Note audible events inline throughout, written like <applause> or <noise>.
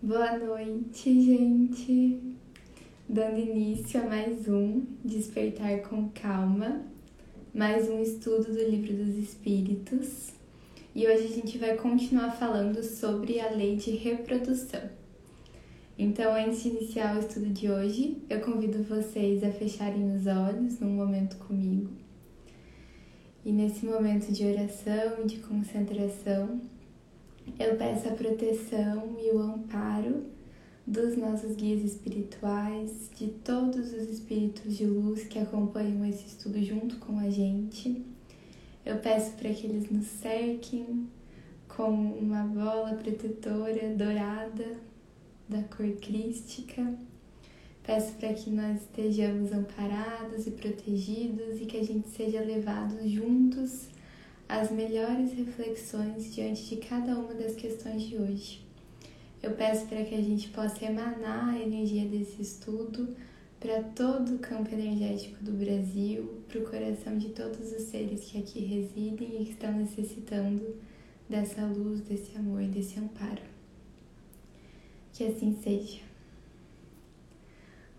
Boa noite, gente! Dando início a mais um Despertar com Calma, mais um estudo do Livro dos Espíritos. E hoje a gente vai continuar falando sobre a lei de reprodução. Então, antes de iniciar o estudo de hoje, eu convido vocês a fecharem os olhos num momento comigo. E nesse momento de oração e de concentração, eu peço a proteção e o amparo dos nossos guias espirituais, de todos os espíritos de luz que acompanham esse estudo junto com a gente. Eu peço para que eles nos cerquem com uma bola protetora dourada da cor crística. Peço para que nós estejamos amparados e protegidos e que a gente seja levados juntos as melhores reflexões diante de cada uma das questões de hoje. Eu peço para que a gente possa emanar a energia desse estudo para todo o campo energético do Brasil, para o coração de todos os seres que aqui residem e que estão necessitando dessa luz, desse amor, desse amparo. Que assim seja.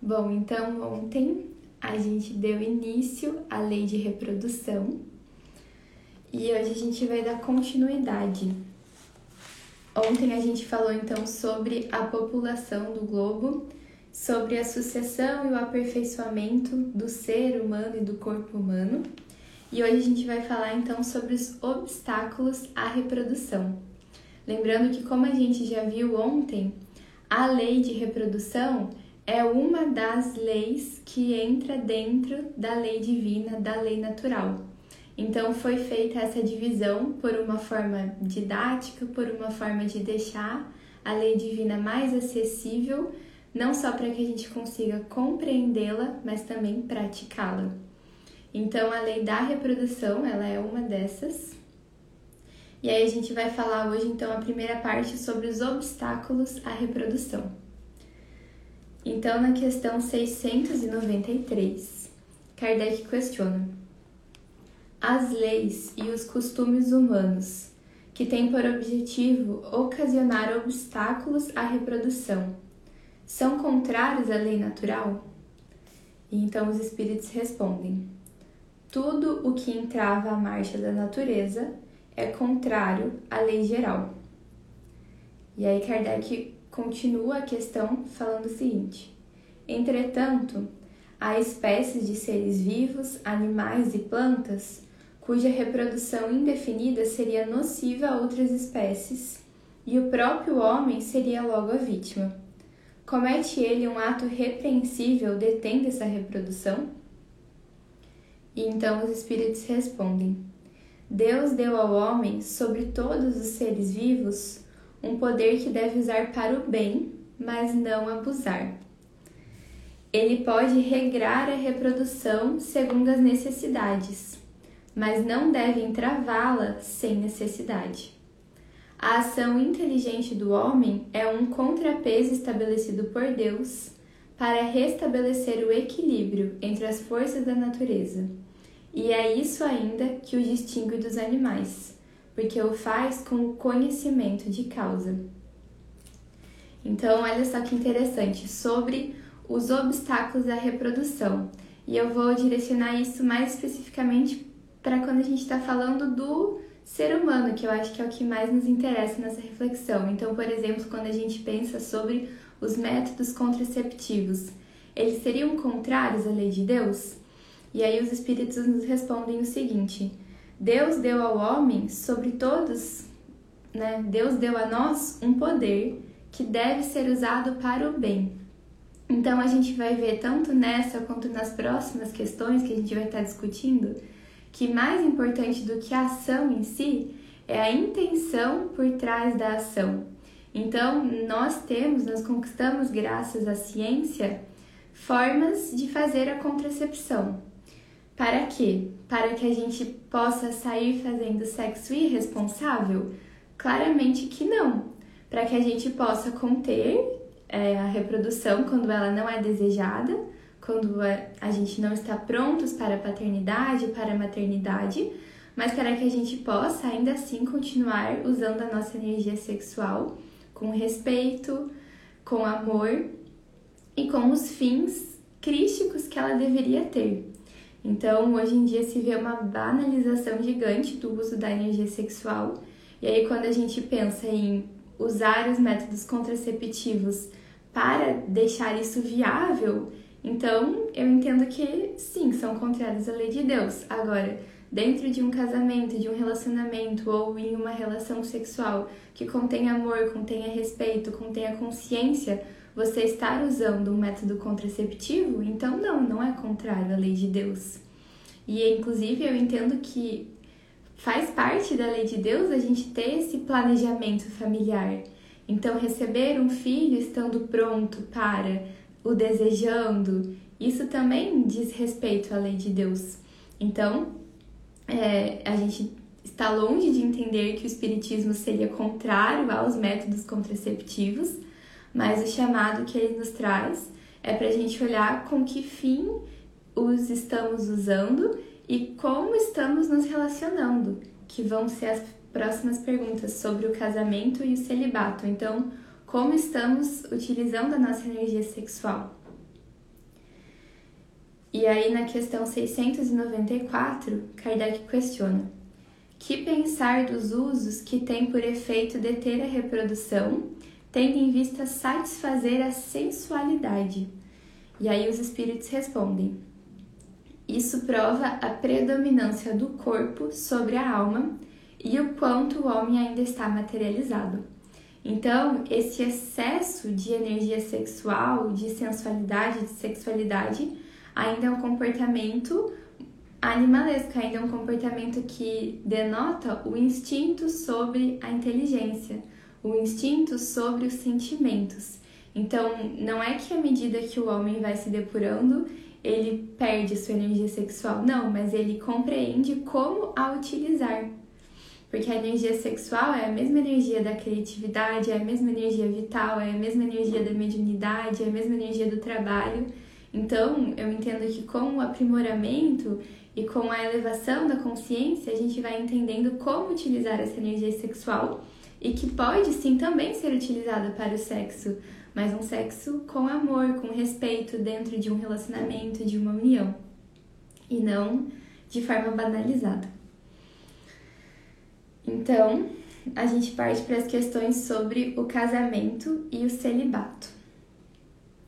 Bom, então ontem a gente deu início à lei de reprodução e hoje a gente vai dar continuidade. Ontem a gente falou então sobre a população do globo, sobre a sucessão e o aperfeiçoamento do ser humano e do corpo humano. E hoje a gente vai falar então sobre os obstáculos à reprodução. Lembrando que, como a gente já viu ontem, a lei de reprodução é uma das leis que entra dentro da lei divina, da lei natural. Então foi feita essa divisão por uma forma didática, por uma forma de deixar a lei divina mais acessível, não só para que a gente consiga compreendê-la, mas também praticá-la. Então a lei da reprodução, ela é uma dessas. E aí a gente vai falar hoje então a primeira parte sobre os obstáculos à reprodução. Então na questão 693, Kardec questiona: as leis e os costumes humanos, que têm por objetivo ocasionar obstáculos à reprodução, são contrários à lei natural? E então os espíritos respondem: tudo o que entrava a marcha da natureza é contrário à lei geral. E aí Kardec continua a questão falando o seguinte: entretanto, há espécies de seres vivos, animais e plantas cuja reprodução indefinida seria nociva a outras espécies, e o próprio homem seria logo a vítima. Comete ele um ato repreensível detendo essa reprodução? E então os espíritos respondem: Deus deu ao homem, sobre todos os seres vivos, um poder que deve usar para o bem, mas não abusar. Ele pode regrar a reprodução segundo as necessidades, mas não devem travá-la sem necessidade. A ação inteligente do homem é um contrapeso estabelecido por Deus para restabelecer o equilíbrio entre as forças da natureza. E é isso ainda que o distingue dos animais, porque o faz com o conhecimento de causa. Então, olha só que interessante sobre os obstáculos à reprodução. E eu vou direcionar isso mais especificamente para quando a gente está falando do ser humano, que eu acho que é o que mais nos interessa nessa reflexão. Então, por exemplo, quando a gente pensa sobre os métodos contraceptivos, eles seriam contrários à lei de Deus? E aí os espíritos nos respondem o seguinte: Deus deu ao homem sobre todos, né? Deus deu a nós um poder que deve ser usado para o bem. Então a gente vai ver tanto nessa quanto nas próximas questões que a gente vai estar discutindo que mais importante do que a ação em si é a intenção por trás da ação. Então, nós temos, nós conquistamos graças à ciência formas de fazer a contracepção. Para quê? Para que a gente possa sair fazendo sexo irresponsável? Claramente que não. Para que a gente possa conter é, a reprodução quando ela não é desejada quando a gente não está prontos para a paternidade, para a maternidade, mas para que a gente possa ainda assim continuar usando a nossa energia sexual com respeito, com amor e com os fins crísticos que ela deveria ter. Então, hoje em dia se vê uma banalização gigante do uso da energia sexual. E aí, quando a gente pensa em usar os métodos contraceptivos para deixar isso viável, então eu entendo que sim, são contrários à lei de Deus. Agora, dentro de um casamento, de um relacionamento ou em uma relação sexual que contém amor, contenha respeito, contenha consciência, você estar usando um método contraceptivo, então não, não é contrário à lei de Deus. E inclusive eu entendo que faz parte da lei de Deus a gente ter esse planejamento familiar. Então, receber um filho estando pronto para o desejando, isso também diz respeito à lei de Deus. Então, é, a gente está longe de entender que o Espiritismo seria contrário aos métodos contraceptivos, mas o chamado que ele nos traz é para a gente olhar com que fim os estamos usando e como estamos nos relacionando, que vão ser as próximas perguntas sobre o casamento e o celibato. Então, como estamos utilizando a nossa energia sexual? E aí, na questão 694, Kardec questiona: que pensar dos usos que tem por efeito deter a reprodução, tendo em vista satisfazer a sensualidade? E aí os espíritos respondem: isso prova a predominância do corpo sobre a alma e o quanto o homem ainda está materializado. Então, esse excesso de energia sexual, de sensualidade, de sexualidade, ainda é um comportamento animalesco, ainda é um comportamento que denota o instinto sobre a inteligência, o instinto sobre os sentimentos. Então, não é que à medida que o homem vai se depurando, ele perde sua energia sexual. Não, mas ele compreende como a utilizar. Porque a energia sexual é a mesma energia da criatividade, é a mesma energia vital, é a mesma energia da mediunidade, é a mesma energia do trabalho. Então, eu entendo que com o aprimoramento e com a elevação da consciência, a gente vai entendendo como utilizar essa energia sexual e que pode sim também ser utilizada para o sexo, mas um sexo com amor, com respeito dentro de um relacionamento, de uma união, e não de forma banalizada. Então, a gente parte para as questões sobre o casamento e o celibato.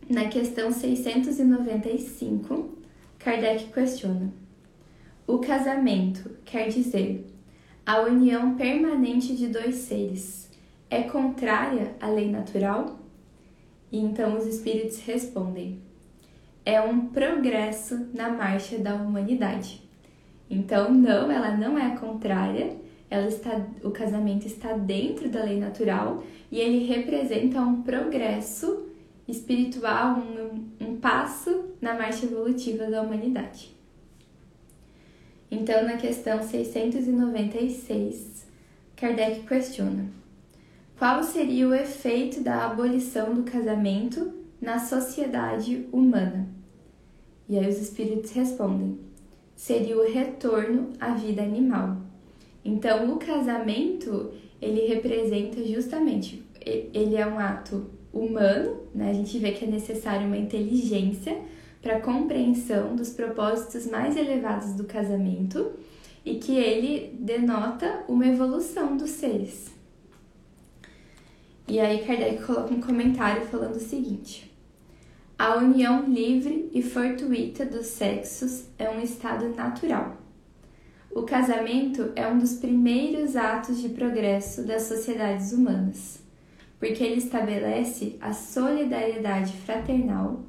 Na questão 695, Kardec questiona: O casamento quer dizer a união permanente de dois seres é contrária à lei natural? E então os espíritos respondem: é um progresso na marcha da humanidade. Então, não, ela não é contrária, ela está, o casamento está dentro da lei natural e ele representa um progresso espiritual, um, um passo na marcha evolutiva da humanidade. Então, na questão 696, Kardec questiona qual seria o efeito da abolição do casamento na sociedade humana? E aí os espíritos respondem: seria o retorno à vida animal. Então, o casamento, ele representa justamente, ele é um ato humano, né? A gente vê que é necessário uma inteligência para compreensão dos propósitos mais elevados do casamento e que ele denota uma evolução dos seres. E aí Kardec coloca um comentário falando o seguinte: A união livre e fortuita dos sexos é um estado natural. O casamento é um dos primeiros atos de progresso das sociedades humanas, porque ele estabelece a solidariedade fraternal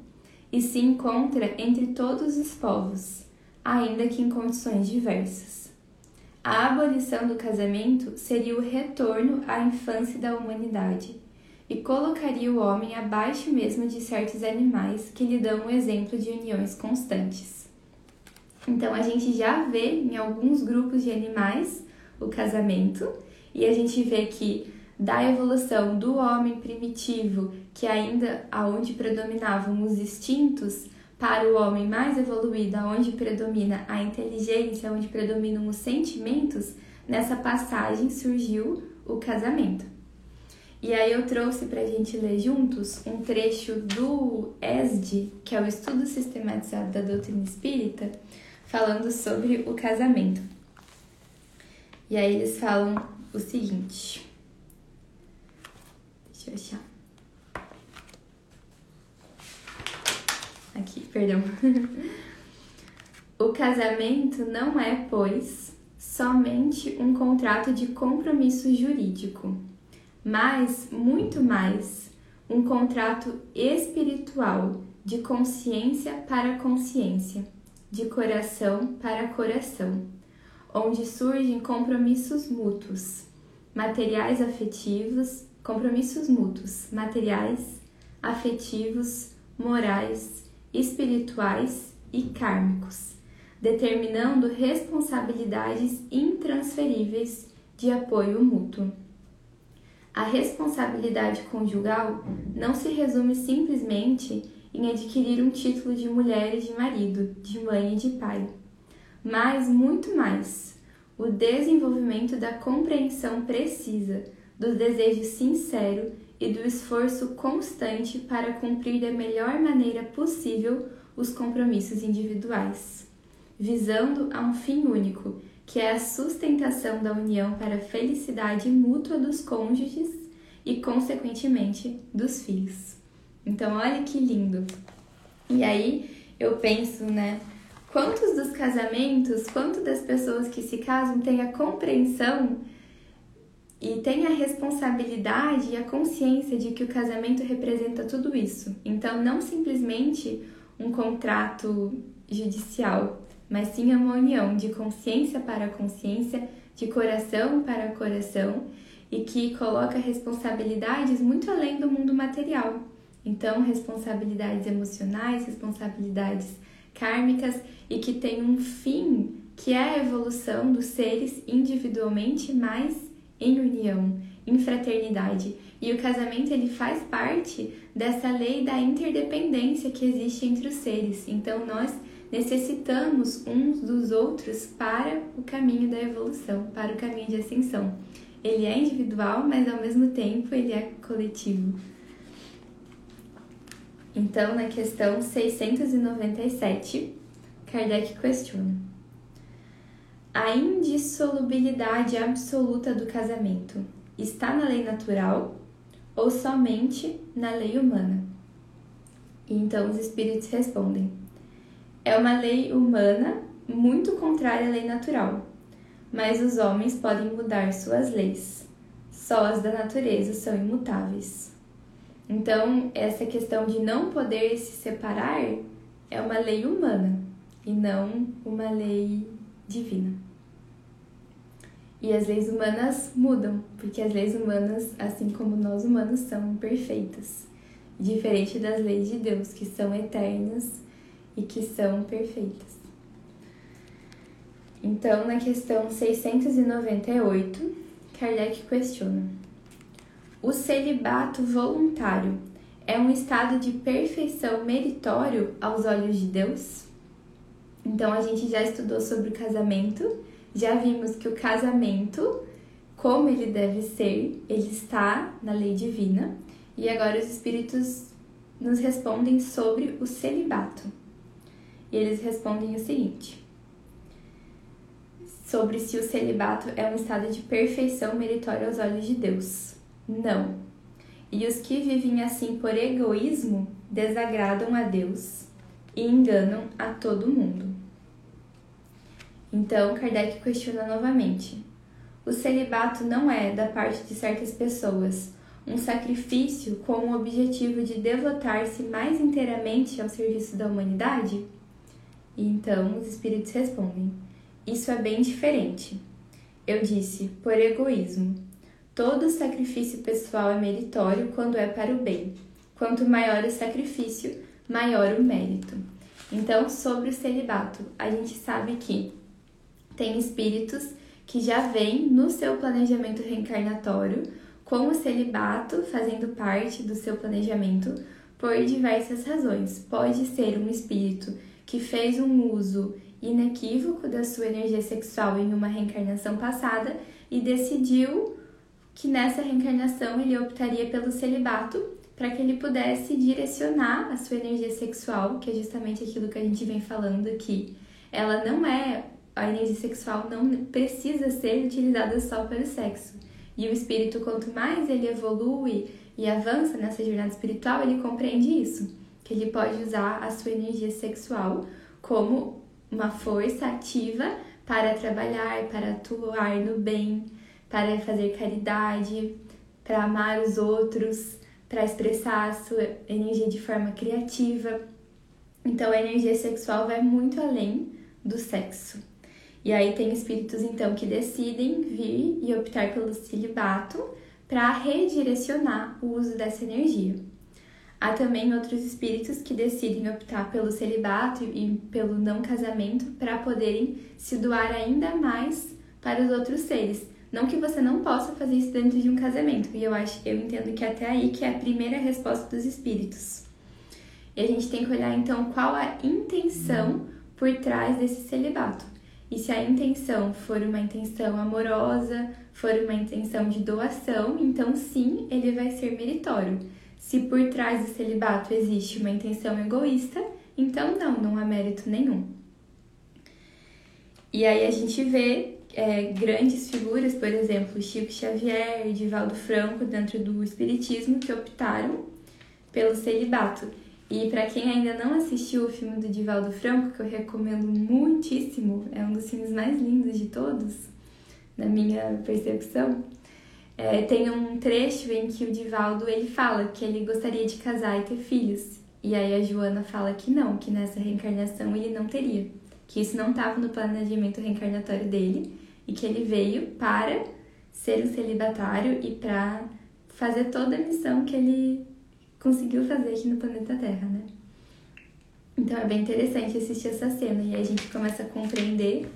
e se encontra entre todos os povos, ainda que em condições diversas. A abolição do casamento seria o retorno à infância da humanidade e colocaria o homem abaixo mesmo de certos animais que lhe dão o exemplo de uniões constantes. Então a gente já vê em alguns grupos de animais o casamento e a gente vê que da evolução do homem primitivo, que ainda aonde predominavam os instintos, para o homem mais evoluído, onde predomina a inteligência, onde predominam os sentimentos, nessa passagem surgiu o casamento. E aí eu trouxe para a gente ler juntos um trecho do ESD, que é o Estudo Sistematizado da Doutrina Espírita, falando sobre o casamento. E aí eles falam o seguinte. Deixa eu achar. Aqui, perdão. <laughs> o casamento não é, pois, somente um contrato de compromisso jurídico, mas muito mais um contrato espiritual de consciência para consciência, de coração para coração, onde surgem compromissos mútuos, materiais afetivos, compromissos mútuos, materiais, afetivos, morais, espirituais e kármicos, determinando responsabilidades intransferíveis de apoio mútuo. A responsabilidade conjugal não se resume simplesmente em adquirir um título de mulher e de marido, de mãe e de pai, mas muito mais o desenvolvimento da compreensão precisa, do desejo sincero e do esforço constante para cumprir da melhor maneira possível os compromissos individuais, visando a um fim único, que é a sustentação da união para a felicidade mútua dos cônjuges e, consequentemente, dos filhos. Então, olha que lindo! E aí eu penso, né? Quantos dos casamentos, quanto das pessoas que se casam têm a compreensão e tem a responsabilidade e a consciência de que o casamento representa tudo isso. Então, não simplesmente um contrato judicial, mas sim uma união de consciência para consciência, de coração para coração e que coloca responsabilidades muito além do mundo material. Então, responsabilidades emocionais, responsabilidades kármicas e que tem um fim que é a evolução dos seres individualmente, mas em união, em fraternidade. E o casamento ele faz parte dessa lei da interdependência que existe entre os seres. Então nós necessitamos uns dos outros para o caminho da evolução, para o caminho de ascensão. Ele é individual, mas ao mesmo tempo ele é coletivo. Então, na questão 697, Kardec questiona: a indissolubilidade absoluta do casamento está na lei natural ou somente na lei humana? E então os espíritos respondem: é uma lei humana muito contrária à lei natural, mas os homens podem mudar suas leis. Só as da natureza são imutáveis. Então, essa questão de não poder se separar é uma lei humana e não uma lei divina. E as leis humanas mudam, porque as leis humanas, assim como nós humanos, são perfeitas. Diferente das leis de Deus, que são eternas e que são perfeitas. Então, na questão 698, Kardec questiona: O celibato voluntário é um estado de perfeição meritório aos olhos de Deus? Então, a gente já estudou sobre o casamento já vimos que o casamento, como ele deve ser, ele está na lei divina. E agora os espíritos nos respondem sobre o celibato. E eles respondem o seguinte: sobre se o celibato é um estado de perfeição meritório aos olhos de Deus. Não. E os que vivem assim por egoísmo desagradam a Deus e enganam a todo mundo. Então, Kardec questiona novamente: o celibato não é, da parte de certas pessoas, um sacrifício com o objetivo de devotar-se mais inteiramente ao serviço da humanidade? E então os espíritos respondem: Isso é bem diferente. Eu disse, por egoísmo. Todo sacrifício pessoal é meritório quando é para o bem. Quanto maior o sacrifício, maior o mérito. Então, sobre o celibato, a gente sabe que tem espíritos que já vêm no seu planejamento reencarnatório com o celibato fazendo parte do seu planejamento por diversas razões. Pode ser um espírito que fez um uso inequívoco da sua energia sexual em uma reencarnação passada e decidiu que nessa reencarnação ele optaria pelo celibato para que ele pudesse direcionar a sua energia sexual, que é justamente aquilo que a gente vem falando aqui. Ela não é a energia sexual não precisa ser utilizada só para o sexo. E o espírito, quanto mais ele evolui e avança nessa jornada espiritual, ele compreende isso, que ele pode usar a sua energia sexual como uma força ativa para trabalhar, para atuar no bem, para fazer caridade, para amar os outros, para expressar a sua energia de forma criativa. Então a energia sexual vai muito além do sexo. E aí tem espíritos então que decidem vir e optar pelo celibato para redirecionar o uso dessa energia. Há também outros espíritos que decidem optar pelo celibato e pelo não casamento para poderem se doar ainda mais para os outros seres. Não que você não possa fazer isso dentro de um casamento, e eu acho, eu entendo que até aí que é a primeira resposta dos espíritos. E a gente tem que olhar então qual a intenção por trás desse celibato. E se a intenção for uma intenção amorosa, for uma intenção de doação, então sim, ele vai ser meritório. Se por trás do celibato existe uma intenção egoísta, então não, não há mérito nenhum. E aí a gente vê é, grandes figuras, por exemplo, Chico Xavier, Divaldo Franco, dentro do Espiritismo, que optaram pelo celibato. E para quem ainda não assistiu o filme do Divaldo Franco, que eu recomendo muitíssimo, é um dos filmes mais lindos de todos, na minha percepção, é, tem um trecho em que o Divaldo ele fala que ele gostaria de casar e ter filhos. E aí a Joana fala que não, que nessa reencarnação ele não teria, que isso não estava no planejamento reencarnatório dele e que ele veio para ser um celibatário e para fazer toda a missão que ele conseguiu fazer aqui no planeta Terra, né? Então é bem interessante assistir essa cena e aí a gente começa a compreender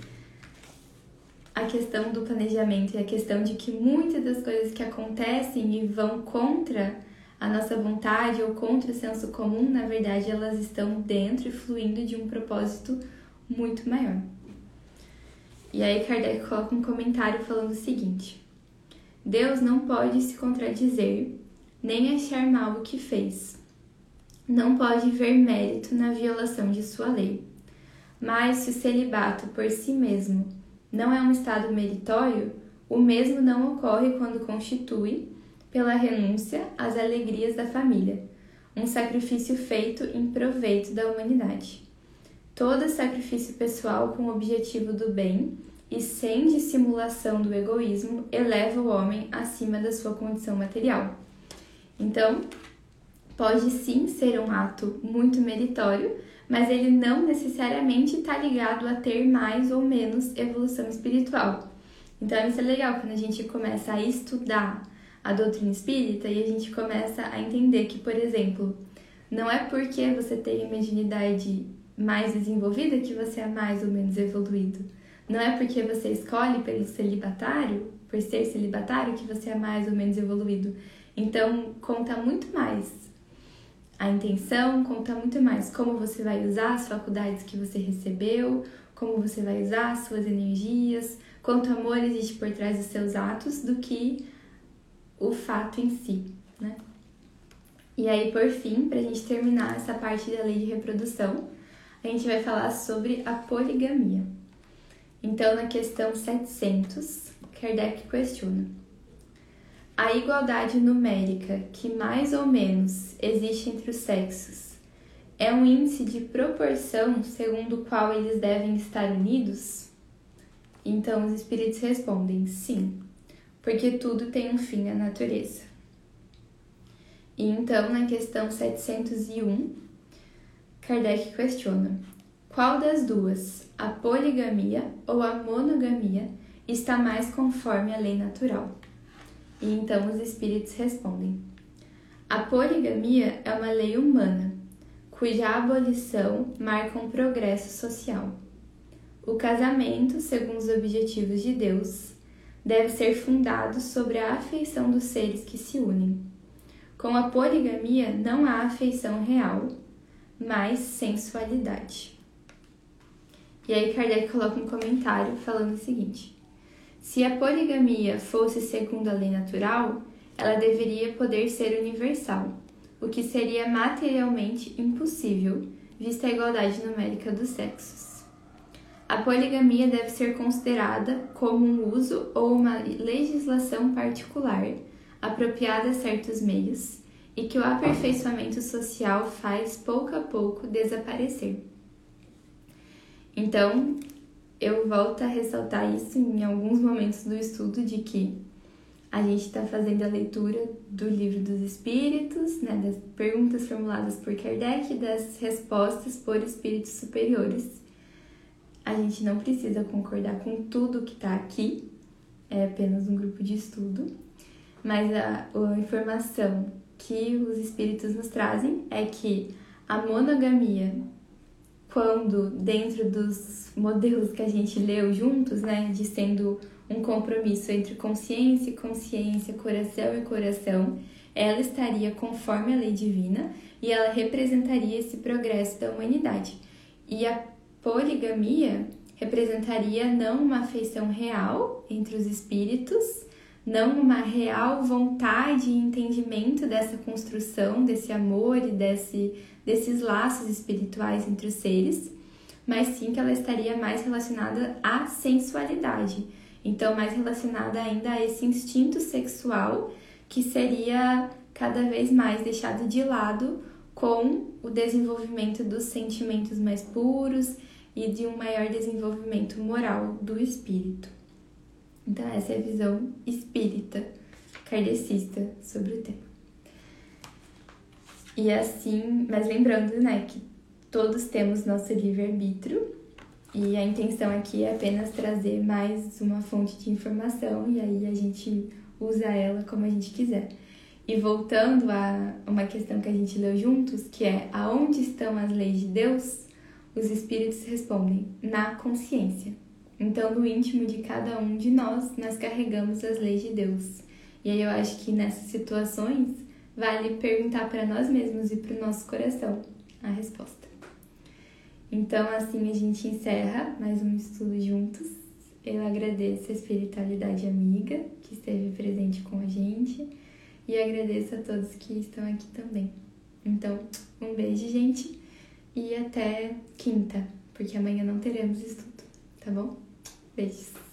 a questão do planejamento e a questão de que muitas das coisas que acontecem e vão contra a nossa vontade ou contra o senso comum, na verdade, elas estão dentro e fluindo de um propósito muito maior. E aí Kardec coloca um comentário falando o seguinte: Deus não pode se contradizer nem achar mal o que fez. Não pode ver mérito na violação de sua lei. Mas se o celibato por si mesmo não é um estado meritório, o mesmo não ocorre quando constitui, pela renúncia às alegrias da família, um sacrifício feito em proveito da humanidade. Todo sacrifício pessoal com o objetivo do bem e sem dissimulação do egoísmo eleva o homem acima da sua condição material. Então, pode sim ser um ato muito meritório, mas ele não necessariamente está ligado a ter mais ou menos evolução espiritual. Então, isso é legal quando a gente começa a estudar a doutrina espírita e a gente começa a entender que, por exemplo, não é porque você tem a mediunidade mais desenvolvida que você é mais ou menos evoluído. Não é porque você escolhe pelo celibatário, por ser celibatário, que você é mais ou menos evoluído. Então, conta muito mais a intenção, conta muito mais como você vai usar as faculdades que você recebeu, como você vai usar as suas energias, quanto amor existe por trás dos seus atos do que o fato em si, né? E aí, por fim, para a gente terminar essa parte da lei de reprodução, a gente vai falar sobre a poligamia. Então, na questão 700, Kardec questiona: a igualdade numérica que mais ou menos existe entre os sexos é um índice de proporção segundo o qual eles devem estar unidos? Então os espíritos respondem sim, porque tudo tem um fim na natureza. E então, na questão 701, Kardec questiona: qual das duas, a poligamia ou a monogamia, está mais conforme à lei natural? E então os espíritos respondem: A poligamia é uma lei humana, cuja abolição marca um progresso social. O casamento, segundo os objetivos de Deus, deve ser fundado sobre a afeição dos seres que se unem. Com a poligamia não há afeição real, mas sensualidade. E aí Kardec coloca um comentário falando o seguinte: Se a poligamia fosse segundo a lei natural, ela deveria poder ser universal, o que seria materialmente impossível, vista a igualdade numérica dos sexos. A poligamia deve ser considerada como um uso ou uma legislação particular, apropriada a certos meios, e que o aperfeiçoamento social faz pouco a pouco desaparecer. Então, eu volto a ressaltar isso em alguns momentos do estudo de que a gente está fazendo a leitura do livro dos espíritos, né, das perguntas formuladas por Kardec e das respostas por espíritos superiores. A gente não precisa concordar com tudo que está aqui, é apenas um grupo de estudo, mas a, a informação que os espíritos nos trazem é que a monogamia quando dentro dos modelos que a gente leu juntos, né, de sendo um compromisso entre consciência e consciência, coração e coração, ela estaria conforme a lei divina e ela representaria esse progresso da humanidade. E a poligamia representaria não uma afeição real entre os espíritos, não uma real vontade e entendimento dessa construção, desse amor e desse desses laços espirituais entre os seres, mas sim que ela estaria mais relacionada à sensualidade. Então, mais relacionada ainda a esse instinto sexual que seria cada vez mais deixado de lado com o desenvolvimento dos sentimentos mais puros e de um maior desenvolvimento moral do espírito. Então, essa é a visão espírita, kardecista sobre o tema. E assim, mas lembrando, né, que todos temos nosso livre-arbítrio e a intenção aqui é apenas trazer mais uma fonte de informação e aí a gente usa ela como a gente quiser. E voltando a uma questão que a gente leu juntos, que é aonde estão as leis de Deus? Os espíritos respondem na consciência. Então, no íntimo de cada um de nós, nós carregamos as leis de Deus. E aí eu acho que nessas situações vale perguntar para nós mesmos e para o nosso coração a resposta. Então, assim a gente encerra mais um estudo juntos. Eu agradeço a espiritualidade amiga que esteve presente com a gente e agradeço a todos que estão aqui também. Então, um beijo, gente, e até quinta, porque amanhã não teremos estudo, tá bom? Peace.